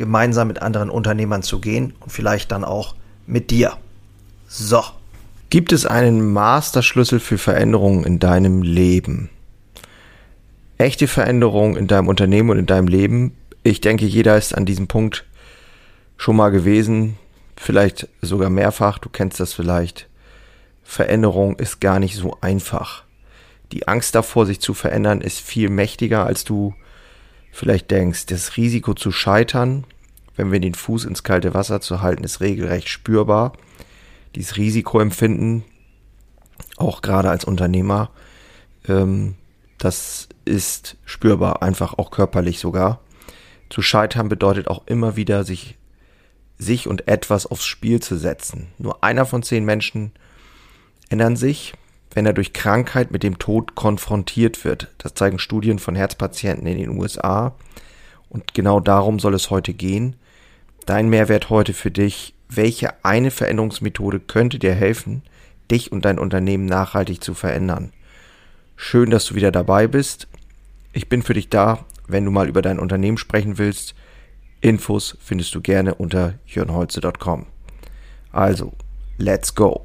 gemeinsam mit anderen Unternehmern zu gehen und vielleicht dann auch mit dir. So. Gibt es einen Masterschlüssel für Veränderungen in deinem Leben? Echte Veränderungen in deinem Unternehmen und in deinem Leben. Ich denke, jeder ist an diesem Punkt schon mal gewesen, vielleicht sogar mehrfach. Du kennst das vielleicht. Veränderung ist gar nicht so einfach. Die Angst davor, sich zu verändern, ist viel mächtiger, als du vielleicht denkst, das Risiko zu scheitern, wenn wir den Fuß ins kalte Wasser zu halten, ist regelrecht spürbar. Dieses Risikoempfinden, auch gerade als Unternehmer, ähm, das ist spürbar, einfach auch körperlich sogar. Zu scheitern bedeutet auch immer wieder, sich, sich und etwas aufs Spiel zu setzen. Nur einer von zehn Menschen ändern sich, wenn er durch Krankheit mit dem Tod konfrontiert wird. Das zeigen Studien von Herzpatienten in den USA. Und genau darum soll es heute gehen. Dein Mehrwert heute für dich. Welche eine Veränderungsmethode könnte dir helfen, dich und dein Unternehmen nachhaltig zu verändern? Schön, dass du wieder dabei bist. Ich bin für dich da, wenn du mal über dein Unternehmen sprechen willst. Infos findest du gerne unter jörnholze.com. Also, let's go!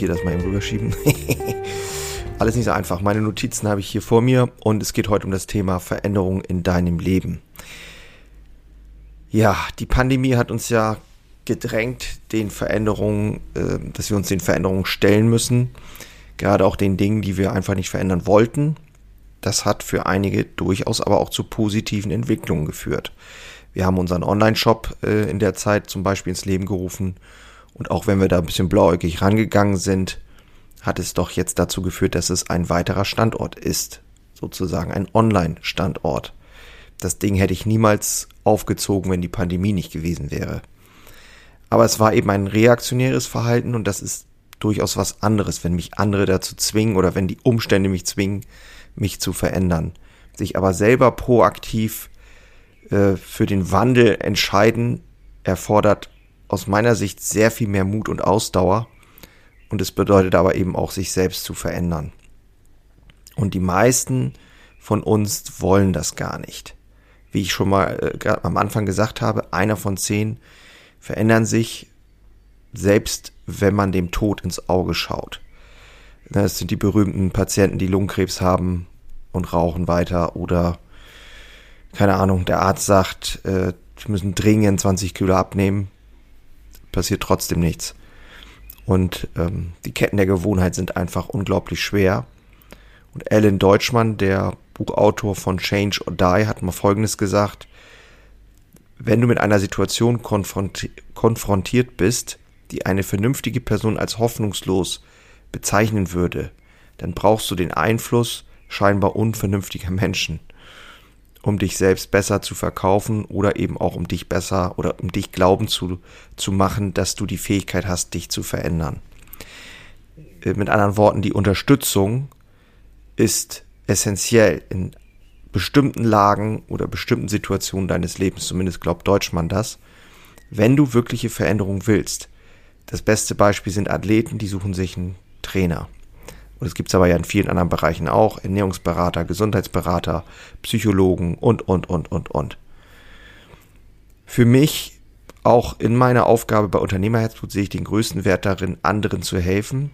Hier das mal eben rüberschieben. Alles nicht so einfach. Meine Notizen habe ich hier vor mir und es geht heute um das Thema Veränderung in deinem Leben. Ja, die Pandemie hat uns ja gedrängt, den Veränderungen, äh, dass wir uns den Veränderungen stellen müssen. Gerade auch den Dingen, die wir einfach nicht verändern wollten. Das hat für einige durchaus aber auch zu positiven Entwicklungen geführt. Wir haben unseren Online-Shop äh, in der Zeit zum Beispiel ins Leben gerufen und auch wenn wir da ein bisschen blauäugig rangegangen sind, hat es doch jetzt dazu geführt, dass es ein weiterer Standort ist. Sozusagen ein Online-Standort. Das Ding hätte ich niemals aufgezogen, wenn die Pandemie nicht gewesen wäre. Aber es war eben ein reaktionäres Verhalten und das ist durchaus was anderes, wenn mich andere dazu zwingen oder wenn die Umstände mich zwingen, mich zu verändern. Sich aber selber proaktiv äh, für den Wandel entscheiden, erfordert aus meiner Sicht sehr viel mehr Mut und Ausdauer. Und es bedeutet aber eben auch, sich selbst zu verändern. Und die meisten von uns wollen das gar nicht. Wie ich schon mal äh, am Anfang gesagt habe, einer von zehn verändern sich selbst, wenn man dem Tod ins Auge schaut. Das sind die berühmten Patienten, die Lungenkrebs haben und rauchen weiter oder keine Ahnung, der Arzt sagt, äh, müssen dringend 20 Kilo abnehmen passiert trotzdem nichts. Und ähm, die Ketten der Gewohnheit sind einfach unglaublich schwer. Und Alan Deutschmann, der Buchautor von Change or Die, hat mal Folgendes gesagt. Wenn du mit einer Situation konfronti konfrontiert bist, die eine vernünftige Person als hoffnungslos bezeichnen würde, dann brauchst du den Einfluss scheinbar unvernünftiger Menschen um dich selbst besser zu verkaufen oder eben auch um dich besser oder um dich glauben zu, zu machen, dass du die Fähigkeit hast, dich zu verändern. Äh, mit anderen Worten, die Unterstützung ist essentiell in bestimmten Lagen oder bestimmten Situationen deines Lebens, zumindest glaubt Deutschmann das, wenn du wirkliche Veränderung willst. Das beste Beispiel sind Athleten, die suchen sich einen Trainer. Und es gibt es aber ja in vielen anderen Bereichen auch. Ernährungsberater, Gesundheitsberater, Psychologen und, und, und, und, und. Für mich, auch in meiner Aufgabe bei Unternehmerherzblut, sehe ich den größten Wert darin, anderen zu helfen,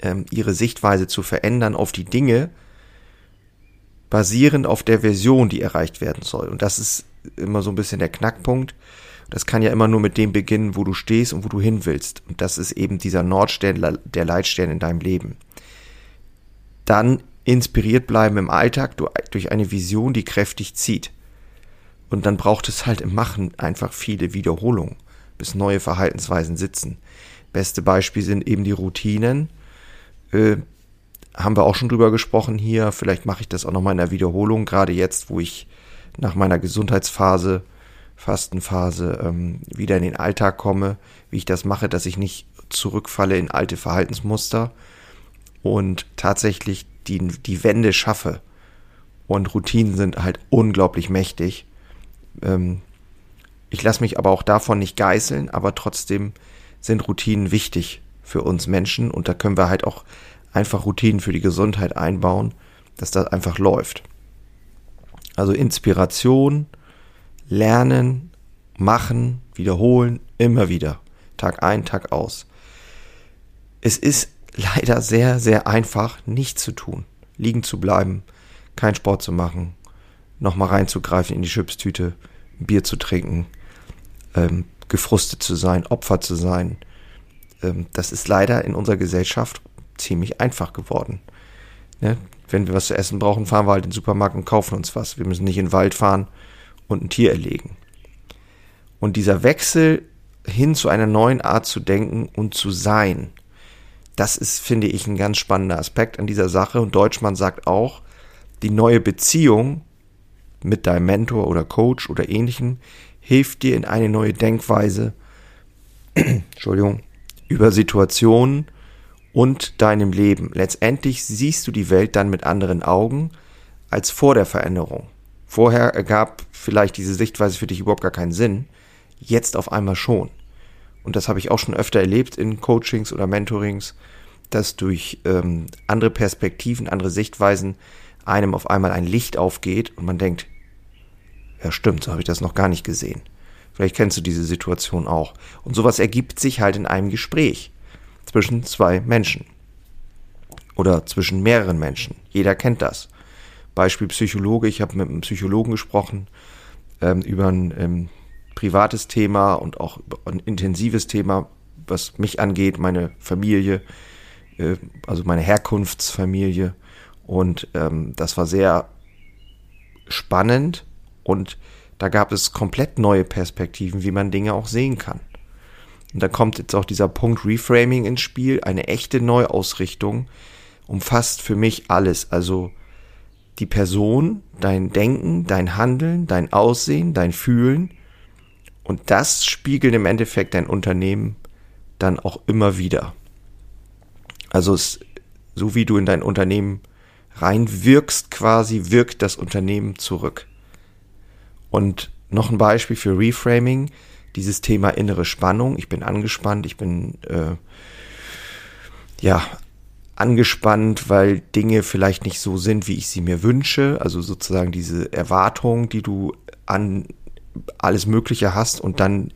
ähm, ihre Sichtweise zu verändern auf die Dinge basierend auf der Version, die erreicht werden soll. Und das ist immer so ein bisschen der Knackpunkt. Das kann ja immer nur mit dem beginnen, wo du stehst und wo du hin willst. Und das ist eben dieser Nordstern, der Leitstern in deinem Leben. Dann inspiriert bleiben im Alltag durch eine Vision, die kräftig zieht. Und dann braucht es halt im Machen einfach viele Wiederholungen, bis neue Verhaltensweisen sitzen. Beste Beispiel sind eben die Routinen. Äh, haben wir auch schon drüber gesprochen hier. Vielleicht mache ich das auch nochmal in der Wiederholung, gerade jetzt, wo ich nach meiner Gesundheitsphase, Fastenphase, ähm, wieder in den Alltag komme, wie ich das mache, dass ich nicht zurückfalle in alte Verhaltensmuster und tatsächlich die, die Wende schaffe. Und Routinen sind halt unglaublich mächtig. Ähm, ich lasse mich aber auch davon nicht geißeln, aber trotzdem sind Routinen wichtig für uns Menschen und da können wir halt auch einfach Routinen für die Gesundheit einbauen, dass das einfach läuft. Also Inspiration, lernen, machen, wiederholen, immer wieder. Tag ein, Tag aus. Es ist leider sehr, sehr einfach, nichts zu tun. Liegen zu bleiben, keinen Sport zu machen, nochmal reinzugreifen in die Chipstüte, Bier zu trinken, ähm, gefrustet zu sein, Opfer zu sein. Ähm, das ist leider in unserer Gesellschaft ziemlich einfach geworden. Ne? Wenn wir was zu essen brauchen, fahren wir halt in den Supermarkt und kaufen uns was. Wir müssen nicht in den Wald fahren und ein Tier erlegen. Und dieser Wechsel hin zu einer neuen Art zu denken und zu sein, das ist, finde ich, ein ganz spannender Aspekt an dieser Sache. Und Deutschmann sagt auch, die neue Beziehung mit deinem Mentor oder Coach oder ähnlichem hilft dir in eine neue Denkweise, Entschuldigung, über Situationen und deinem Leben. Letztendlich siehst du die Welt dann mit anderen Augen als vor der Veränderung. Vorher ergab vielleicht diese Sichtweise für dich überhaupt gar keinen Sinn, jetzt auf einmal schon. Und das habe ich auch schon öfter erlebt in Coachings oder Mentorings, dass durch ähm, andere Perspektiven, andere Sichtweisen einem auf einmal ein Licht aufgeht und man denkt, ja stimmt, so habe ich das noch gar nicht gesehen. Vielleicht kennst du diese Situation auch. Und sowas ergibt sich halt in einem Gespräch zwischen zwei Menschen. Oder zwischen mehreren Menschen. Jeder kennt das. Beispiel Psychologe. Ich habe mit einem Psychologen gesprochen ähm, über ein ähm, privates Thema und auch ein intensives Thema, was mich angeht, meine Familie, äh, also meine Herkunftsfamilie. Und ähm, das war sehr spannend und da gab es komplett neue Perspektiven, wie man Dinge auch sehen kann. Und da kommt jetzt auch dieser Punkt Reframing ins Spiel. Eine echte Neuausrichtung umfasst für mich alles. Also die Person, dein Denken, dein Handeln, dein Aussehen, dein Fühlen. Und das spiegelt im Endeffekt dein Unternehmen dann auch immer wieder. Also es, so wie du in dein Unternehmen reinwirkst quasi, wirkt das Unternehmen zurück. Und noch ein Beispiel für Reframing, dieses Thema innere Spannung. Ich bin angespannt, ich bin äh, ja angespannt, weil Dinge vielleicht nicht so sind, wie ich sie mir wünsche. Also sozusagen diese Erwartung, die du an alles Mögliche hast und dann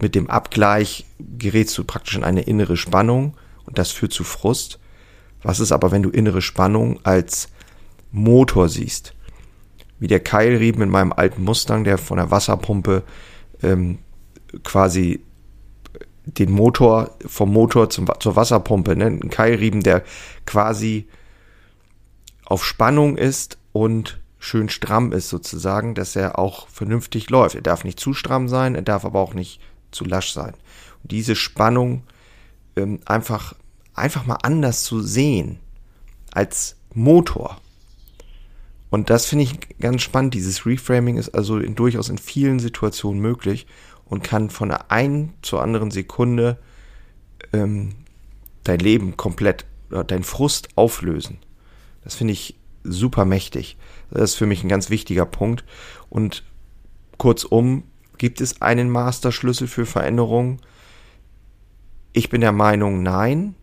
mit dem Abgleich gerätst du praktisch in eine innere Spannung und das führt zu Frust. Was ist aber, wenn du innere Spannung als Motor siehst? wie der Keilriemen in meinem alten Mustang, der von der Wasserpumpe ähm, quasi den Motor vom Motor zum, zur Wasserpumpe, ne? ein Keilriemen, der quasi auf Spannung ist und schön stramm ist sozusagen, dass er auch vernünftig läuft. Er darf nicht zu stramm sein, er darf aber auch nicht zu lasch sein. Und diese Spannung ähm, einfach, einfach mal anders zu sehen als Motor. Und das finde ich ganz spannend. Dieses Reframing ist also in, durchaus in vielen Situationen möglich und kann von der einen zur anderen Sekunde ähm, dein Leben komplett dein Frust auflösen. Das finde ich super mächtig. Das ist für mich ein ganz wichtiger Punkt. Und kurzum, gibt es einen Masterschlüssel für Veränderungen? Ich bin der Meinung, nein.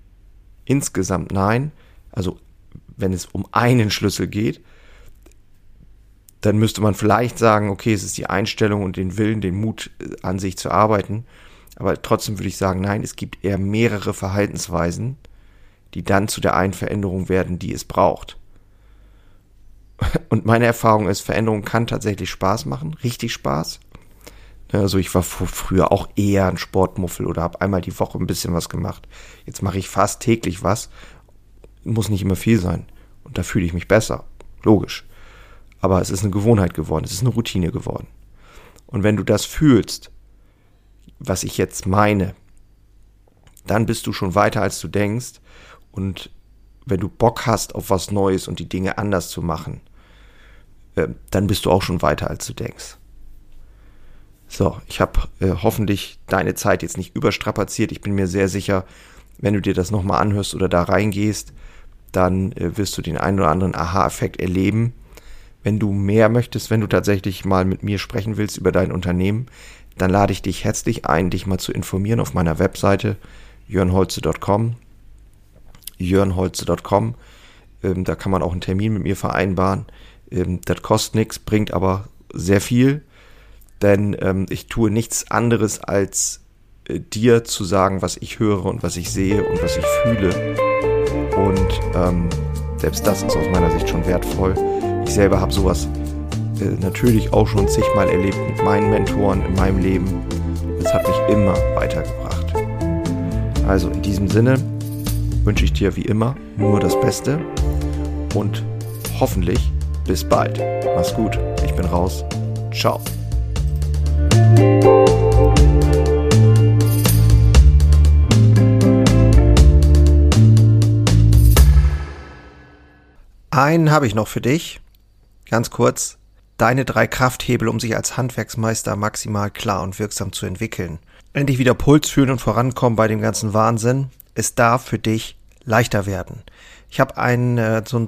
Insgesamt nein. Also wenn es um einen Schlüssel geht dann müsste man vielleicht sagen, okay, es ist die Einstellung und den Willen, den Mut äh, an sich zu arbeiten. Aber trotzdem würde ich sagen, nein, es gibt eher mehrere Verhaltensweisen, die dann zu der einen Veränderung werden, die es braucht. Und meine Erfahrung ist, Veränderung kann tatsächlich Spaß machen, richtig Spaß. Also ich war früher auch eher ein Sportmuffel oder habe einmal die Woche ein bisschen was gemacht. Jetzt mache ich fast täglich was. Muss nicht immer viel sein. Und da fühle ich mich besser. Logisch. Aber es ist eine Gewohnheit geworden, es ist eine Routine geworden. Und wenn du das fühlst, was ich jetzt meine, dann bist du schon weiter, als du denkst. Und wenn du Bock hast auf was Neues und die Dinge anders zu machen, äh, dann bist du auch schon weiter, als du denkst. So, ich habe äh, hoffentlich deine Zeit jetzt nicht überstrapaziert. Ich bin mir sehr sicher, wenn du dir das nochmal anhörst oder da reingehst, dann äh, wirst du den einen oder anderen Aha-Effekt erleben. Wenn du mehr möchtest, wenn du tatsächlich mal mit mir sprechen willst über dein Unternehmen, dann lade ich dich herzlich ein, dich mal zu informieren auf meiner Webseite jörnholze.com. jörnholze.com. Ähm, da kann man auch einen Termin mit mir vereinbaren. Ähm, das kostet nichts, bringt aber sehr viel, denn ähm, ich tue nichts anderes als äh, dir zu sagen, was ich höre und was ich sehe und was ich fühle. Und ähm, selbst das ist aus meiner Sicht schon wertvoll. Ich selber habe sowas äh, natürlich auch schon zigmal erlebt mit meinen Mentoren in meinem Leben. Es hat mich immer weitergebracht. Also in diesem Sinne wünsche ich dir wie immer nur das Beste und hoffentlich bis bald. Mach's gut. Ich bin raus. Ciao. Einen habe ich noch für dich. Ganz kurz. Deine drei Krafthebel, um sich als Handwerksmeister maximal klar und wirksam zu entwickeln. Endlich wieder Puls fühlen und vorankommen bei dem ganzen Wahnsinn. Es darf für dich leichter werden. Ich habe ein äh, so ein